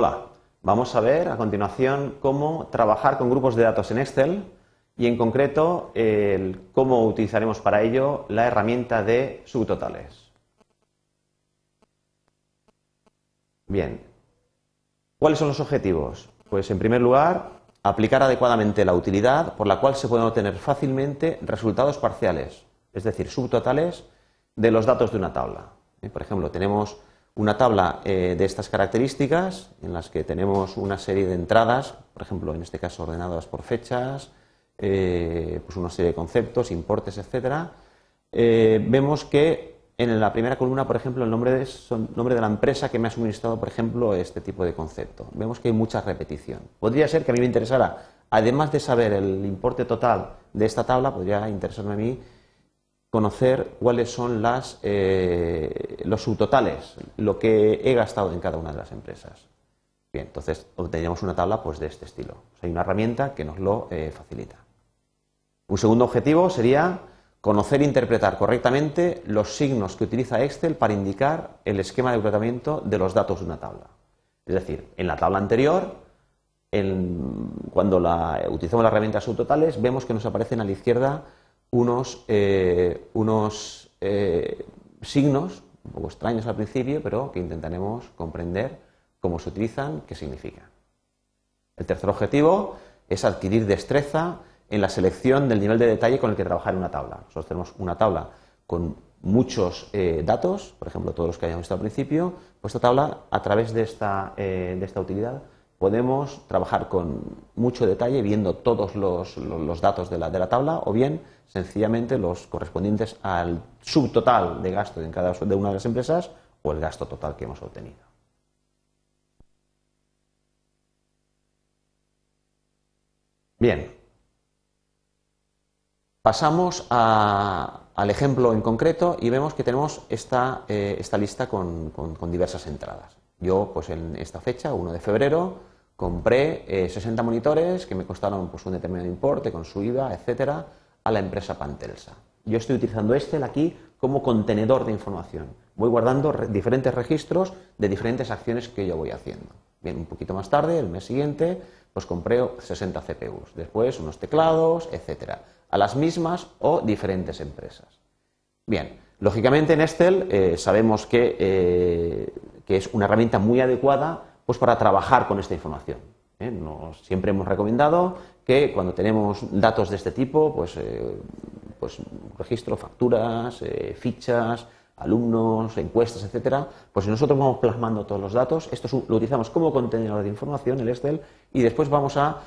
Hola, vamos a ver a continuación cómo trabajar con grupos de datos en Excel y en concreto cómo utilizaremos para ello la herramienta de subtotales. Bien, ¿cuáles son los objetivos? Pues en primer lugar, aplicar adecuadamente la utilidad por la cual se pueden obtener fácilmente resultados parciales, es decir, subtotales de los datos de una tabla. Por ejemplo, tenemos una tabla eh, de estas características en las que tenemos una serie de entradas, por ejemplo, en este caso ordenadas por fechas, eh, pues una serie de conceptos, importes, etcétera. vemos que en la primera columna, por ejemplo, el nombre de, nombre de la empresa que me ha suministrado, por ejemplo, este tipo de concepto. Vemos que hay mucha repetición. Podría ser que a mí me interesara, además de saber el importe total de esta tabla, podría interesarme a mí conocer cuáles son las, eh, los subtotales, lo que he gastado en cada una de las empresas. Bien, entonces obtendríamos una tabla pues, de este estilo. hay una herramienta que nos lo eh, facilita. Un segundo objetivo sería conocer e interpretar correctamente los signos que utiliza Excel para indicar el esquema de tratamiento de los datos de una tabla. Es decir, en la tabla anterior, cuando la, utilizamos la herramienta subtotales, vemos que nos aparecen a la izquierda unos, eh, unos eh, signos, un poco extraños al principio, pero que intentaremos comprender cómo se utilizan, qué significan. El tercer objetivo es adquirir destreza en la selección del nivel de detalle con el que trabajar en una tabla. Nosotros tenemos una tabla con muchos eh, datos, por ejemplo, todos los que hayamos visto al principio, pues esta tabla, a través de esta, de esta utilidad, podemos trabajar con mucho detalle viendo todos los, datos de la, tabla o bien sencillamente los correspondientes al subtotal de gasto en cada de una de las empresas o el gasto total que hemos obtenido. Bien, pasamos al ejemplo en concreto y vemos que tenemos esta, eh, lista con diversas entradas. Yo, pues en esta fecha, 1 de febrero, compré 60 eh, monitores que me costaron pues, un determinado importe con su IVA, etcétera, a la empresa Pantelsa. Yo estoy utilizando Excel aquí como contenedor de información. Voy guardando diferentes registros de diferentes acciones que yo voy haciendo. Bien, un poquito más tarde, el mes siguiente, pues compré 60 CPUs, después unos teclados, etcétera, a las mismas o diferentes empresas. Bien, lógicamente en Excel eh, sabemos que eh, que es una herramienta muy adecuada pues, para trabajar con esta información. ¿eh? siempre hemos recomendado que cuando tenemos datos de este tipo, pues, eh, pues registro, facturas, eh, fichas, alumnos, encuestas, etcétera, pues nosotros vamos plasmando todos los datos, esto lo utilizamos como contenedor de información, el Excel, y después vamos a,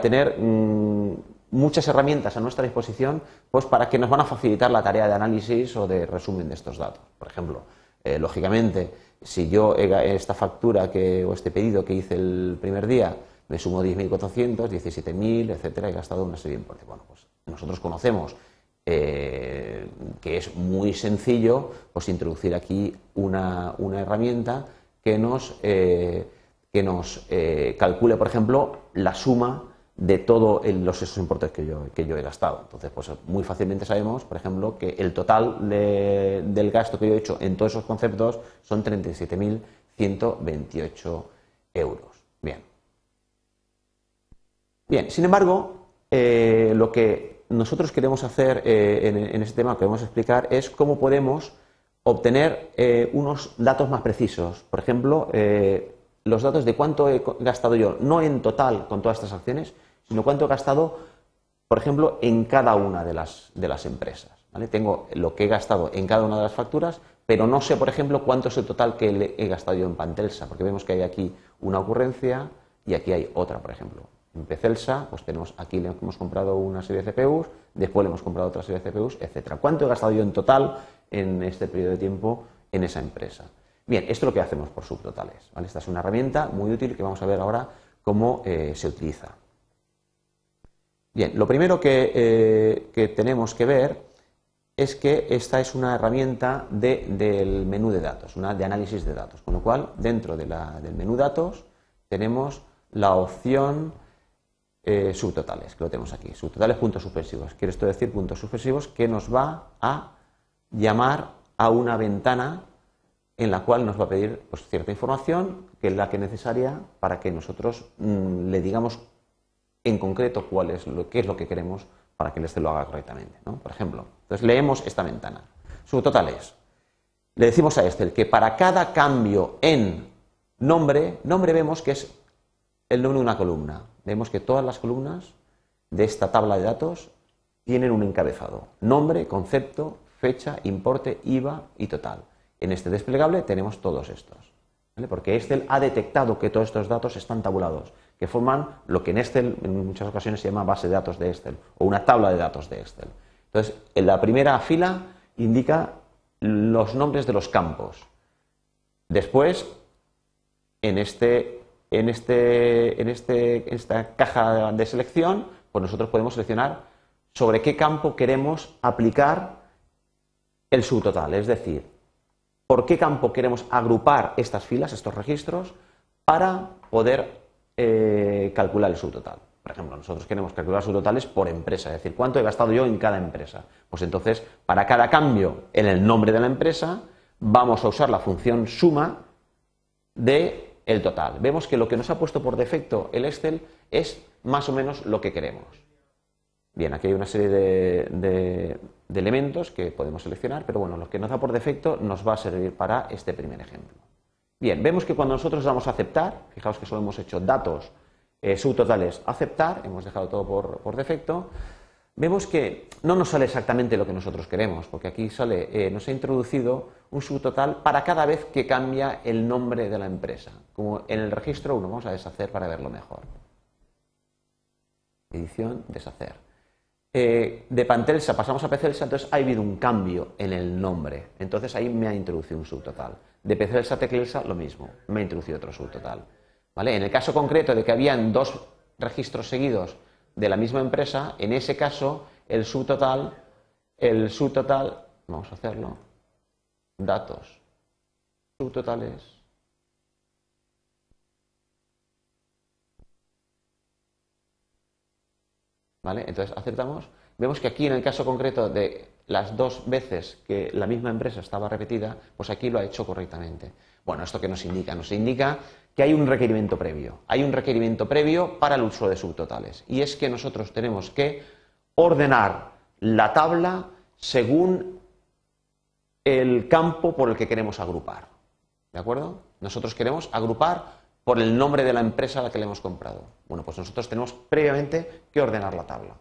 tener mm, muchas herramientas a nuestra disposición pues para que nos van a facilitar la tarea de análisis o de resumen de estos datos. Por ejemplo, lógicamente, si yo esta factura que, o este pedido que hice el primer día me sumo 10.400, 17.000, etcétera, he gastado una serie de importes. Bueno, pues nosotros conocemos eh, que es muy sencillo pues, introducir aquí una, herramienta que nos, eh, que nos eh, calcule, por ejemplo, la suma de todos los esos importes que yo, que yo he gastado. Entonces, pues muy fácilmente sabemos, por ejemplo, que el total del gasto que yo he hecho en todos esos conceptos son 37.128 euros. Bien. Bien, sin embargo, eh, lo que nosotros queremos hacer eh, en, este tema, que queremos explicar, es cómo podemos obtener eh, unos datos más precisos. Por ejemplo, los datos de cuánto he gastado yo, no en total con todas estas acciones, sino cuánto he gastado, por ejemplo, en cada una de las, de las empresas. Tengo lo que he gastado en cada una de las facturas, pero no sé, por ejemplo, cuánto es el total que he gastado yo en Pantelsa, porque vemos que hay aquí una ocurrencia y aquí hay otra, por ejemplo. En Pecelsa, pues tenemos aquí le hemos comprado una serie de CPUs, después le hemos comprado otra serie de CPUs, etcétera. ¿Cuánto he gastado yo en total en este periodo de tiempo en esa empresa? Bien, esto es lo que hacemos por subtotales. Esta es una herramienta muy útil que vamos a ver ahora cómo eh, se utiliza. Bien, lo primero eh, que, tenemos que ver es que esta es una herramienta del menú de datos, una de análisis de datos, con lo cual dentro del menú datos tenemos la opción eh, subtotales, que lo tenemos aquí, subtotales puntos suspensivos. Quiere esto decir puntos suspensivos que nos va a llamar a una ventana en la cual nos va a pedir pues, cierta información, que es la que es necesaria para que nosotros mm, le digamos en concreto cuál es lo, qué es lo que queremos para que el Excel lo haga correctamente. Por ejemplo, entonces leemos esta ventana. Subtotales. Le decimos a Excel que para cada cambio en nombre, nombre vemos que es el nombre de una columna. Vemos que todas las columnas de esta tabla de datos tienen un encabezado. Nombre, concepto, fecha, importe, IVA y total. En este desplegable tenemos todos estos. Porque Excel ha detectado que todos estos datos están tabulados, que forman lo que en Excel en muchas ocasiones se llama base de datos de Excel o una tabla de datos de Excel. Entonces, en la primera fila indica los nombres de los campos. Después, en, este, en, este, en, este, esta caja de selección, pues nosotros podemos seleccionar sobre qué campo queremos aplicar el subtotal, es decir, por qué campo queremos agrupar estas filas, estos registros, para poder eh, calcular el subtotal. Por ejemplo, nosotros queremos calcular subtotales por empresa, es decir, cuánto he gastado yo en cada empresa. Pues entonces, para cada cambio en el nombre de la empresa, vamos a usar la función suma de el total. Vemos que lo que nos ha puesto por defecto el Excel es más o menos lo que queremos. Bien, aquí hay una serie de, elementos que podemos seleccionar, pero bueno, lo que nos da por defecto nos va a servir para este primer ejemplo. Bien, vemos que cuando nosotros damos a aceptar, fijaos que solo hemos hecho datos eh, subtotales aceptar, hemos dejado todo por, defecto, vemos que no nos sale exactamente lo que nosotros queremos, porque aquí sale, eh, nos ha introducido un subtotal para cada vez que cambia el nombre de la empresa, como en el registro 1, vamos a deshacer para verlo mejor. Edición, deshacer. Eh, de Pantelsa pasamos a Pecelsa, entonces ha habido un cambio en el nombre. Entonces ahí me ha introducido un subtotal. De Pecelsa a Teclelsa lo mismo, me ha introducido otro subtotal. ¿Vale? En el caso concreto de que habían dos registros seguidos de la misma empresa, en ese caso el subtotal, el subtotal, vamos a hacerlo, datos, subtotales ¿Vale? Entonces aceptamos. Vemos que aquí en el caso concreto de las dos veces que la misma empresa estaba repetida, pues aquí lo ha hecho correctamente. Bueno, ¿esto qué nos indica? Nos indica que hay un requerimiento previo. Hay un requerimiento previo para el uso de subtotales. Y es que nosotros tenemos que ordenar la tabla según el campo por el que queremos agrupar. ¿De acuerdo? Nosotros queremos agrupar por el nombre de la empresa a la que le hemos comprado. Bueno, pues nosotros tenemos previamente que ordenar la tabla.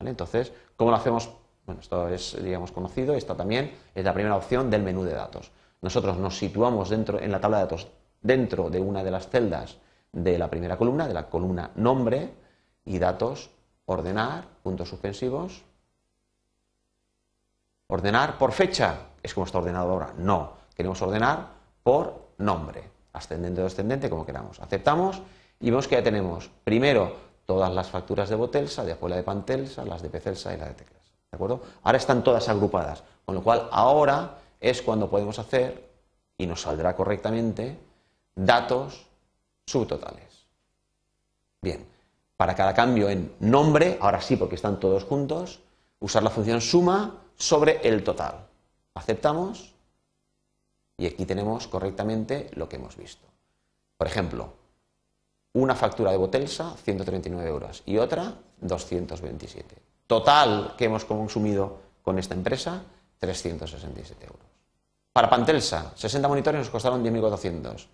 Entonces, ¿cómo lo hacemos? Bueno, esto es, digamos, conocido, esta también es la primera opción del menú de datos. Nosotros nos situamos dentro, en la tabla de datos dentro de una de las celdas de la primera columna, de la columna nombre y datos, ordenar, puntos suspensivos. Ordenar por fecha, es como está ordenado ahora. No, queremos ordenar por nombre ascendente o descendente, como queramos. Aceptamos y vemos que ya tenemos primero todas las facturas de Botelsa, después la de Pantelsa, las de Pecelsa y la de Teclas. ¿De acuerdo? Ahora están todas agrupadas, con lo cual ahora es cuando podemos hacer, y nos saldrá correctamente, datos subtotales. Bien, para cada cambio en nombre, ahora sí porque están todos juntos, usar la función suma sobre el total. Aceptamos y aquí tenemos correctamente lo que hemos visto. Por ejemplo, una factura de Botelsa, 139 euros, y otra, 227. Total que hemos consumido con esta empresa, 367 euros. Para Pantelsa, 60 monitores nos costaron 10.400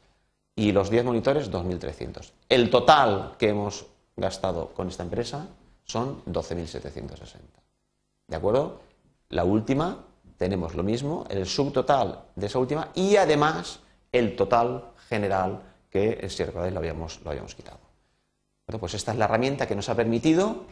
y los 10 monitores 2.300. El total que hemos gastado con esta empresa son 12.760. ¿De acuerdo? La última tenemos lo mismo, el subtotal de esa última y además el total general que, si recordáis, lo habíamos, lo habíamos quitado. pues esta es la herramienta que nos ha permitido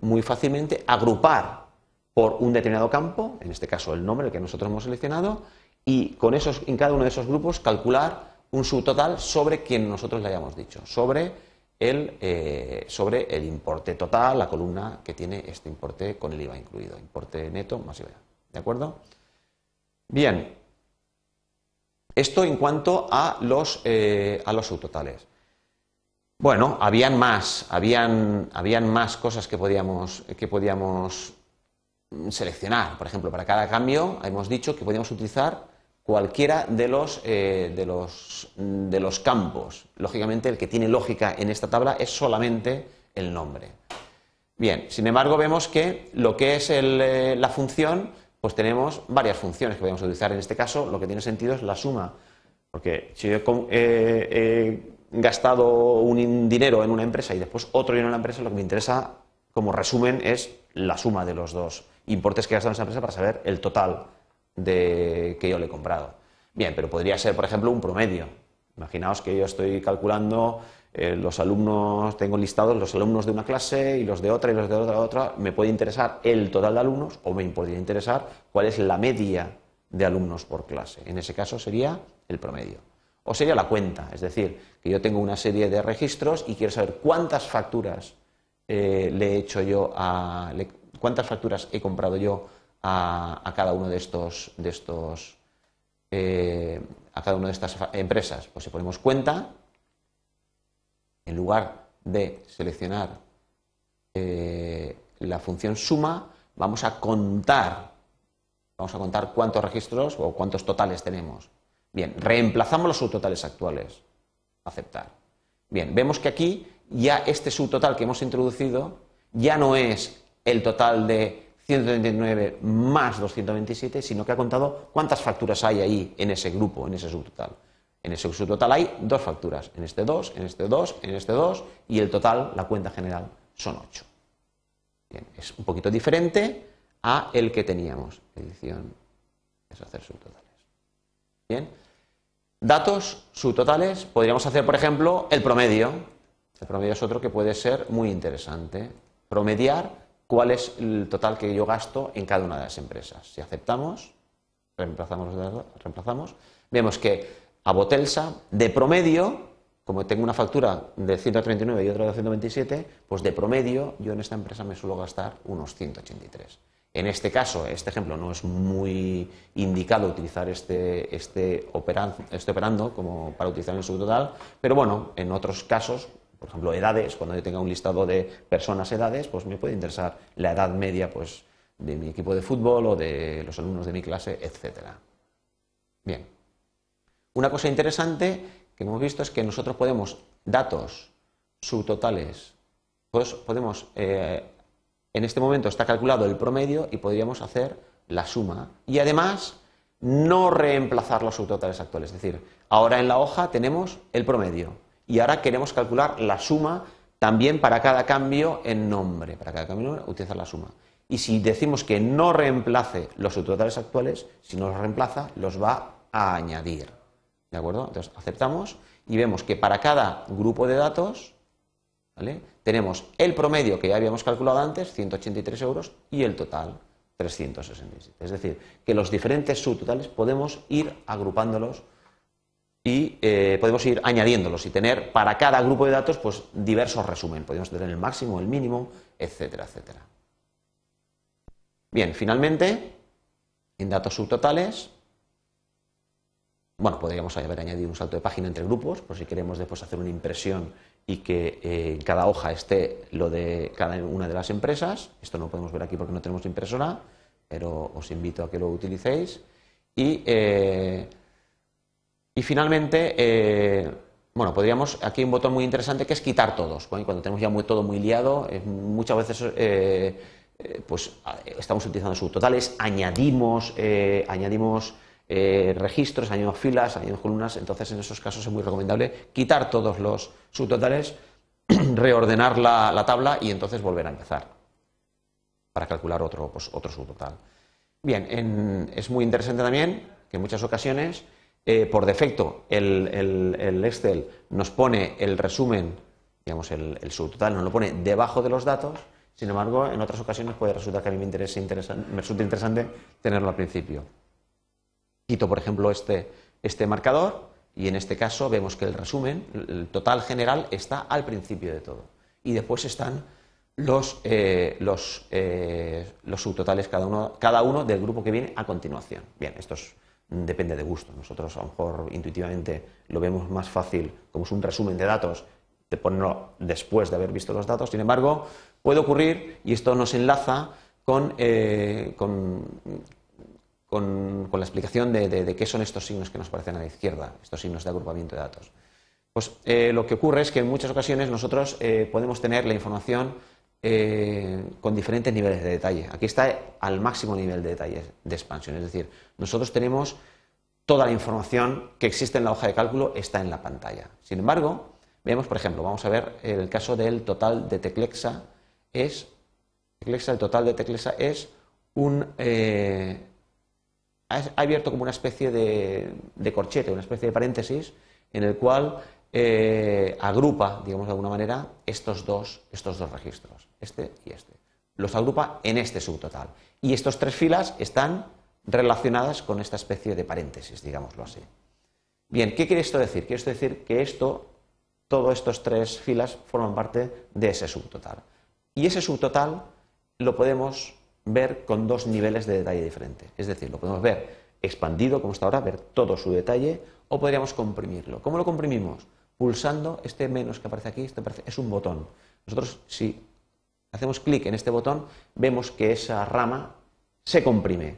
muy fácilmente agrupar por un determinado campo, en este caso el nombre que nosotros hemos seleccionado, y con esos, en cada uno de esos grupos calcular un subtotal sobre quien nosotros le hayamos dicho, sobre el, eh, sobre el importe total, la columna que tiene este importe con el IVA incluido, importe neto más IVA. ¿De acuerdo? Bien. Esto en cuanto a los, eh, a los subtotales. Bueno, habían más, habían, habían más cosas que podíamos, que podíamos seleccionar. Por ejemplo, para cada cambio hemos dicho que podíamos utilizar cualquiera de los, eh, de, los, de los campos. Lógicamente, el que tiene lógica en esta tabla es solamente el nombre. Bien, sin embargo, vemos que lo que es eh, la función, pues tenemos varias funciones que podemos utilizar. En este caso, lo que tiene sentido es la suma, porque si yo he gastado un dinero en una empresa y después otro dinero en la empresa, lo que me interesa como resumen es la suma de los dos importes que he gastado en esa empresa para saber el total de que yo le he comprado. Bien, pero podría ser, por ejemplo, un promedio. Imaginaos que yo estoy calculando eh, los alumnos, tengo listados los alumnos de una clase y los de otra y los de otra, otra. Me puede interesar el total de alumnos o me podría interesar cuál es la media de alumnos por clase. En ese caso sería el promedio. O sería la cuenta, es decir, que yo tengo una serie de registros y quiero saber cuántas facturas eh, le he hecho yo a. cuántas facturas he comprado yo a, cada uno de estos, de estos eh, a cada una de estas empresas. Pues si ponemos cuenta, en lugar de seleccionar eh, la función suma, vamos a contar, vamos a contar cuántos registros o cuántos totales tenemos. Bien, reemplazamos los subtotales actuales. Aceptar. Bien, vemos que aquí ya este subtotal que hemos introducido ya no es el total de 139 más 227, sino que ha contado cuántas facturas hay ahí en ese grupo, en ese subtotal. En ese subtotal hay dos facturas, en este 2, en este 2, en este 2 y el total, la cuenta general, son 8. Bien, es un poquito diferente a el que teníamos. Edición es hacer subtotales. Bien. Datos subtotales, podríamos hacer, por ejemplo, el promedio. El promedio es otro que puede ser muy interesante. Promediar cuál es el total que yo gasto en cada una de las empresas. Si aceptamos, reemplazamos, reemplazamos vemos que a Botelsa, de promedio, como tengo una factura de 139 y otra de 127, pues de promedio yo en esta empresa me suelo gastar unos 183. En este caso, este ejemplo no es muy indicado utilizar este, este, operando, este operando como para utilizar el subtotal, pero bueno, en otros casos por ejemplo, edades, cuando yo tenga un listado de personas edades, pues me puede interesar la edad media pues, de mi equipo de fútbol o de los alumnos de mi clase, etcétera. Bien. Una cosa interesante que hemos visto es que nosotros podemos datos subtotales, pues podemos, eh, en este momento está calculado el promedio y podríamos hacer la suma y además no reemplazar los subtotales actuales. Es decir, ahora en la hoja tenemos el promedio, y ahora queremos calcular la suma también para cada cambio en nombre. Para cada cambio en nombre, utilizar la suma. Y si decimos que no reemplace los subtotales actuales, si no los reemplaza, los va a añadir. ¿De acuerdo? Entonces aceptamos y vemos que para cada grupo de datos tenemos el promedio que ya habíamos calculado antes, 183 euros, y el total, 367. Es decir, que los diferentes subtotales podemos ir agrupándolos y eh, podemos ir añadiéndolos y tener para cada grupo de datos pues, diversos resumen. Podemos tener el máximo, el mínimo, etcétera, etcétera. Bien, finalmente, en datos subtotales, bueno, podríamos haber añadido un salto de página entre grupos, por si queremos después hacer una impresión y que eh, en cada hoja esté lo de cada una de las empresas. Esto no podemos ver aquí porque no tenemos impresora, pero os invito a que lo utilicéis. Y eh, y finalmente, eh, bueno, podríamos, aquí hay un botón muy interesante que es quitar todos. Cuando tenemos ya muy, todo muy liado, muchas veces pues, estamos utilizando subtotales, añadimos, añadimos registros, añadimos filas, añadimos columnas, entonces en esos casos es muy recomendable quitar todos los subtotales, reordenar la, tabla y entonces volver a empezar para calcular otro, pues, otro subtotal. Bien, es muy interesante también que en muchas ocasiones eh, por defecto el, Excel nos pone el resumen, digamos, el, subtotal nos lo pone debajo de los datos, sin embargo, en otras ocasiones puede resultar que a mí me, interese me resulta interesante tenerlo al principio. Quito, por ejemplo, este, este marcador y en este caso vemos que el resumen, el total general, está al principio de todo. Y después están los, eh, los, eh, los subtotales, cada uno, cada uno del grupo que viene a continuación. Bien, esto es depende de gusto. Nosotros a lo mejor intuitivamente lo vemos más fácil como es un resumen de datos de ponerlo después de haber visto los datos. Sin embargo, puede ocurrir, y esto nos enlaza con, eh, con, la explicación de, qué son estos signos que nos aparecen a la izquierda, estos signos de agrupamiento de datos. Pues eh, lo que ocurre es que en muchas ocasiones nosotros eh, podemos tener la información eh, con diferentes niveles de detalle. Aquí está al máximo nivel de detalle de expansión, es decir, nosotros tenemos toda la información que existe en la hoja de cálculo está en la pantalla. Sin embargo, vemos, por ejemplo, vamos a ver el caso del total de Teclexa es el total de Teclexa es un ha abierto como una especie de, corchete, una especie de paréntesis en el cual eh, agrupa, digamos de alguna manera, estos dos, estos dos registros, este y este. Los agrupa en este subtotal. Y estas tres filas están relacionadas con esta especie de paréntesis, digámoslo así. Bien, ¿qué quiere esto decir? Quiere esto decir que esto, todas estas tres filas forman parte de ese subtotal. Y ese subtotal lo podemos ver con dos niveles de detalle diferentes. Es decir, lo podemos ver expandido, como está ahora, ver todo su detalle, o podríamos comprimirlo. ¿Cómo lo comprimimos? Pulsando este menos que aparece aquí, este es un botón. Nosotros, si hacemos clic en este botón, vemos que esa rama se comprime.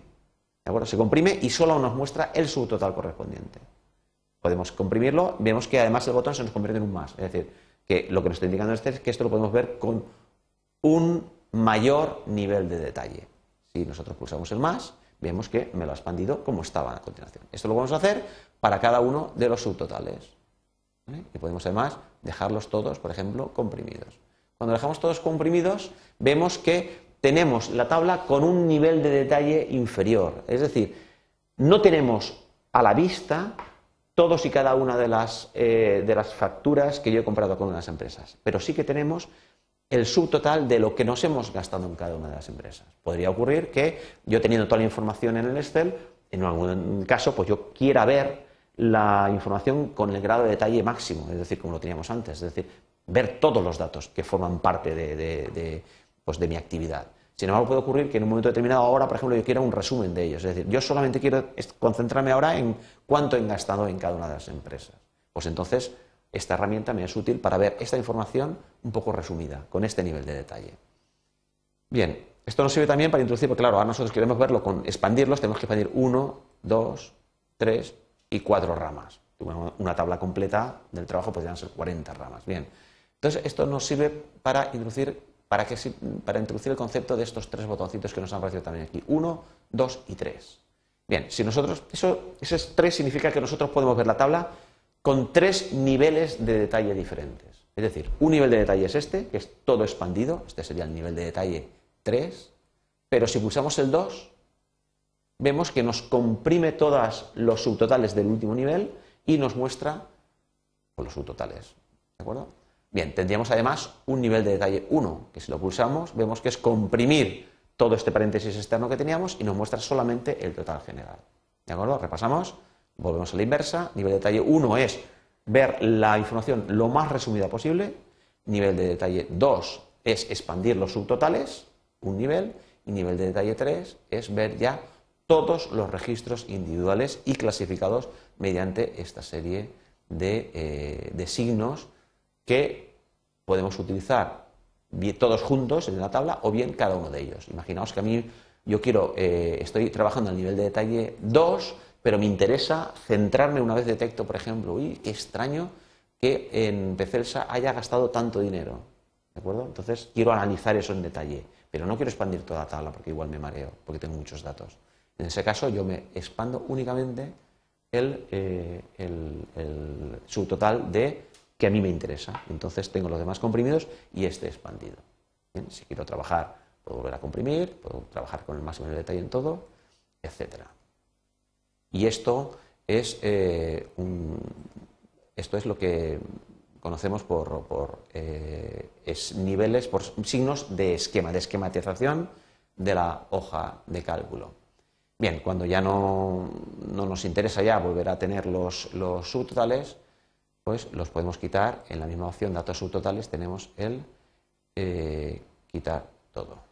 ¿De acuerdo? Se comprime y solo nos muestra el subtotal correspondiente. Podemos comprimirlo, vemos que además el botón se nos convierte en un más. Es decir, que lo que nos está indicando este es que esto lo podemos ver con un mayor nivel de detalle. Si nosotros pulsamos el más, vemos que me lo ha expandido como estaba a continuación. Esto lo vamos a hacer para cada uno de los subtotales. Y podemos además dejarlos todos, por ejemplo, comprimidos. Cuando dejamos todos comprimidos, vemos que tenemos la tabla con un nivel de detalle inferior. Es decir, no tenemos a la vista todos y cada una de las, eh, de las facturas que yo he comprado con unas empresas, pero sí que tenemos el subtotal de lo que nos hemos gastado en cada una de las empresas. Podría ocurrir que yo teniendo toda la información en el Excel, en algún caso, pues yo quiera ver la información con el grado de detalle máximo, es decir, como lo teníamos antes, es decir, ver todos los datos que forman parte de, pues de mi actividad. Sin embargo, puede ocurrir que en un momento determinado, ahora, por ejemplo, yo quiera un resumen de ellos. Es decir, yo solamente quiero concentrarme ahora en cuánto he gastado en cada una de las empresas. Pues entonces, esta herramienta me es útil para ver esta información un poco resumida, con este nivel de detalle. Bien, esto nos sirve también para introducir, porque claro, ahora nosotros queremos verlo con expandirlos, tenemos que expandir uno, dos, tres y cuatro ramas. Una tabla completa del trabajo podrían ser 40 ramas. Bien, entonces esto nos sirve para introducir, para, que, para introducir el concepto de estos tres botoncitos que nos han aparecido también aquí. Uno, dos y tres. Bien, si nosotros, eso, ese tres significa que nosotros podemos ver la tabla con tres niveles de detalle diferentes. Es decir, un nivel de detalle es este, que es todo expandido, este sería el nivel de detalle 3, pero si pulsamos el 2, vemos que nos comprime todos los subtotales del último nivel y nos muestra los subtotales. ¿De acuerdo? Bien, tendríamos además un nivel de detalle 1, que si lo pulsamos vemos que es comprimir todo este paréntesis externo que teníamos y nos muestra solamente el total general. ¿De acuerdo? Repasamos. Volvemos a la inversa. Nivel de detalle 1 es ver la información lo más resumida posible. Nivel de detalle 2 es expandir los subtotales, un nivel. Y nivel de detalle 3 es ver ya todos los registros individuales y clasificados mediante esta serie de, eh, signos que podemos utilizar todos juntos en la tabla o bien cada uno de ellos. Imaginaos que a mí yo quiero, eh, estoy trabajando al nivel de detalle 2 pero me interesa centrarme una vez detecto, por ejemplo, uy, qué extraño que en Pecelsa haya gastado tanto dinero. ¿De acuerdo? Entonces quiero analizar eso en detalle, pero no quiero expandir toda la tabla porque igual me mareo, porque tengo muchos datos. En ese caso yo me expando únicamente el, eh, subtotal de que a mí me interesa. Entonces tengo los demás comprimidos y este expandido. si quiero trabajar, puedo volver a comprimir, puedo trabajar con el máximo de detalle en todo, etcétera. Y esto es, eh, esto es lo que conocemos por, eh, niveles, por signos de esquema, de esquematización de la hoja de cálculo. Bien, cuando ya no, nos interesa ya volver a tener los, subtotales, pues los podemos quitar. En la misma opción datos subtotales tenemos el eh, quitar todo.